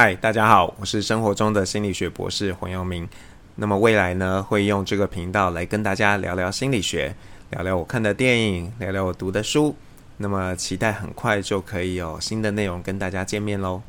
嗨，大家好，我是生活中的心理学博士黄耀明。那么未来呢？会用这个频道来跟大家聊聊心理学，聊聊我看的电影，聊聊我读的书。那么期待很快就可以有新的内容跟大家见面喽。